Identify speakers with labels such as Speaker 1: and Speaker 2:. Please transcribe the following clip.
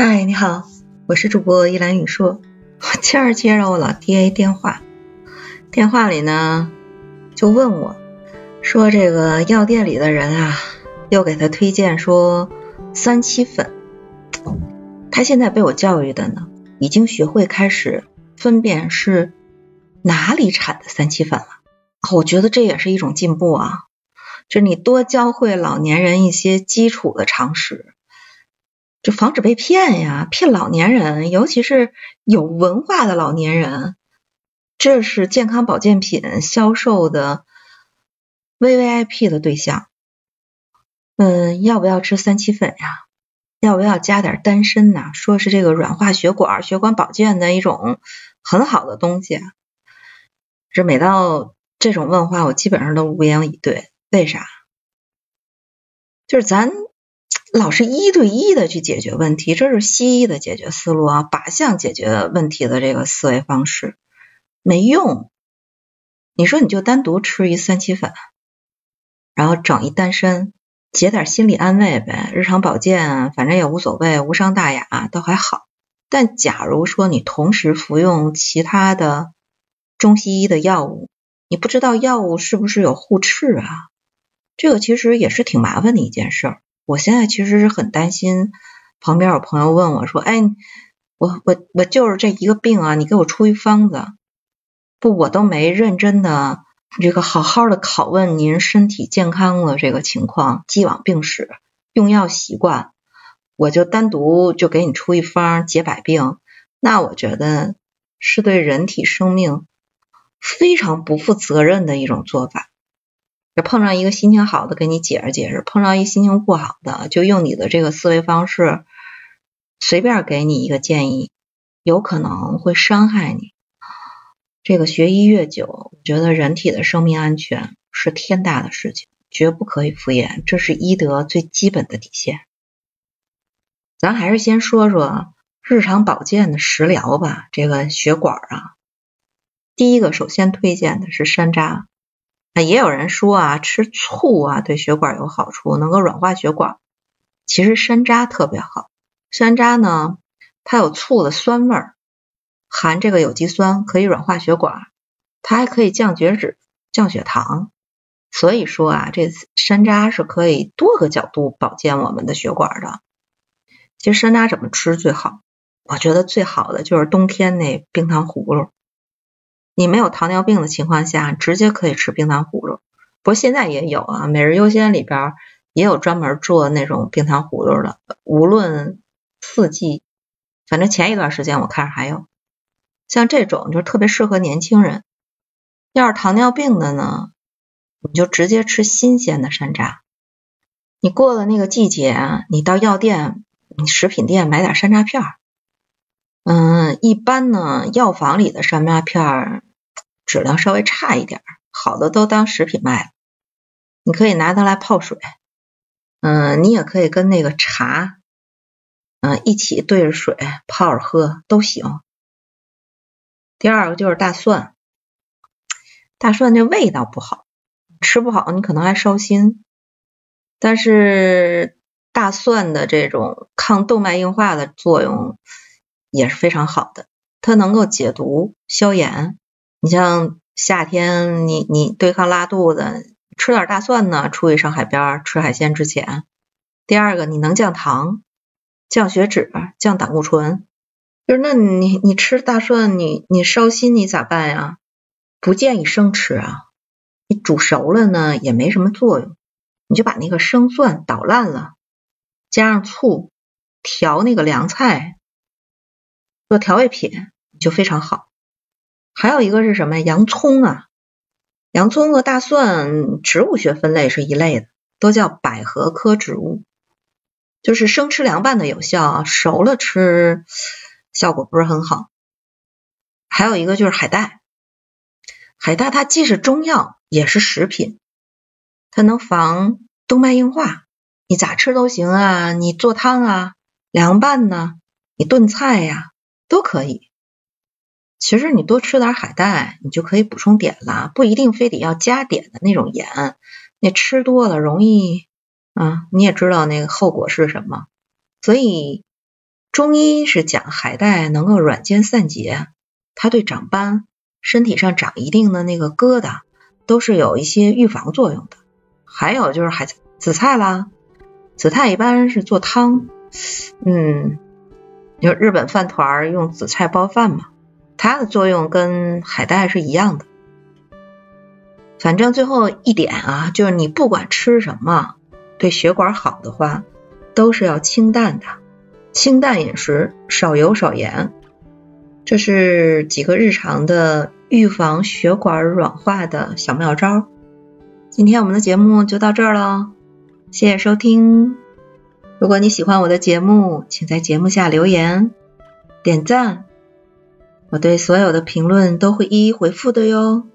Speaker 1: 嗨，你好，我是主播一兰雨硕。我今儿接着我老爹电话，电话里呢就问我，说这个药店里的人啊，又给他推荐说三七粉。他现在被我教育的呢，已经学会开始分辨是哪里产的三七粉了。我觉得这也是一种进步啊，就你多教会老年人一些基础的常识。就防止被骗呀，骗老年人，尤其是有文化的老年人，这是健康保健品销售的 V V I P 的对象。嗯，要不要吃三七粉呀？要不要加点丹参呐？说是这个软化血管、血管保健的一种很好的东西。这每到这种问话，我基本上都无言以对。为啥？就是咱。老是一对一的去解决问题，这是西医的解决思路啊，靶向解决问题的这个思维方式没用。你说你就单独吃一三七粉，然后整一丹参，解点心理安慰呗，日常保健反正也无所谓，无伤大雅，倒还好。但假如说你同时服用其他的中西医的药物，你不知道药物是不是有互斥啊？这个其实也是挺麻烦的一件事儿。我现在其实是很担心，旁边有朋友问我说：“哎，我我我就是这一个病啊，你给我出一方子。”不，我都没认真的这个好好的拷问您身体健康的这个情况、既往病史、用药习惯，我就单独就给你出一方解百病，那我觉得是对人体生命非常不负责任的一种做法。碰上一个心情好的，给你解释解释；碰上一心情不好的，就用你的这个思维方式，随便给你一个建议，有可能会伤害你。这个学医越久，我觉得人体的生命安全是天大的事情，绝不可以敷衍，这是医德最基本的底线。咱还是先说说日常保健的食疗吧。这个血管啊，第一个首先推荐的是山楂。也有人说啊，吃醋啊对血管有好处，能够软化血管。其实山楂特别好，山楂呢，它有醋的酸味儿，含这个有机酸，可以软化血管，它还可以降血脂、降血糖。所以说啊，这山楂是可以多个角度保健我们的血管的。其实山楂怎么吃最好？我觉得最好的就是冬天那冰糖葫芦。你没有糖尿病的情况下，直接可以吃冰糖葫芦。不过现在也有啊，每日优先里边也有专门做那种冰糖葫芦的。无论四季，反正前一段时间我看着还有。像这种就是特别适合年轻人。要是糖尿病的呢，你就直接吃新鲜的山楂。你过了那个季节，你到药店、你食品店买点山楂片。嗯，一般呢，药房里的山楂片。质量稍微差一点，好的都当食品卖了。你可以拿它来泡水，嗯，你也可以跟那个茶，嗯，一起兑着水泡着喝都行。第二个就是大蒜，大蒜这味道不好，吃不好你可能还烧心。但是大蒜的这种抗动脉硬化的作用也是非常好的，它能够解毒消炎。你像夏天，你你对抗拉肚子，吃点大蒜呢。出去上海边吃海鲜之前，第二个你能降糖、降血脂、降胆固醇。就是那你你吃大蒜，你你烧心，你咋办呀？不建议生吃啊。你煮熟了呢，也没什么作用。你就把那个生蒜捣烂了，加上醋调那个凉菜，做调味品就非常好。还有一个是什么洋葱啊，洋葱和大蒜植物学分类是一类的，都叫百合科植物。就是生吃凉拌的有效啊，熟了吃效果不是很好。还有一个就是海带，海带它既是中药也是食品，它能防动脉硬化，你咋吃都行啊，你做汤啊、凉拌呢，你炖菜呀都可以。其实你多吃点海带，你就可以补充碘了，不一定非得要加碘的那种盐。那吃多了容易啊，你也知道那个后果是什么。所以中医是讲海带能够软坚散结，它对长斑、身体上长一定的那个疙瘩都是有一些预防作用的。还有就是海紫菜啦，紫菜一般是做汤，嗯，就日本饭团用紫菜包饭嘛，它的作用跟海带是一样的。反正最后一点啊，就是你不管吃什么，对血管好的话，都是要清淡的，清淡饮食，少油少盐，这是几个日常的预防血管软化的小妙招。今天我们的节目就到这儿了，谢谢收听。如果你喜欢我的节目，请在节目下留言、点赞，我对所有的评论都会一一回复的哟。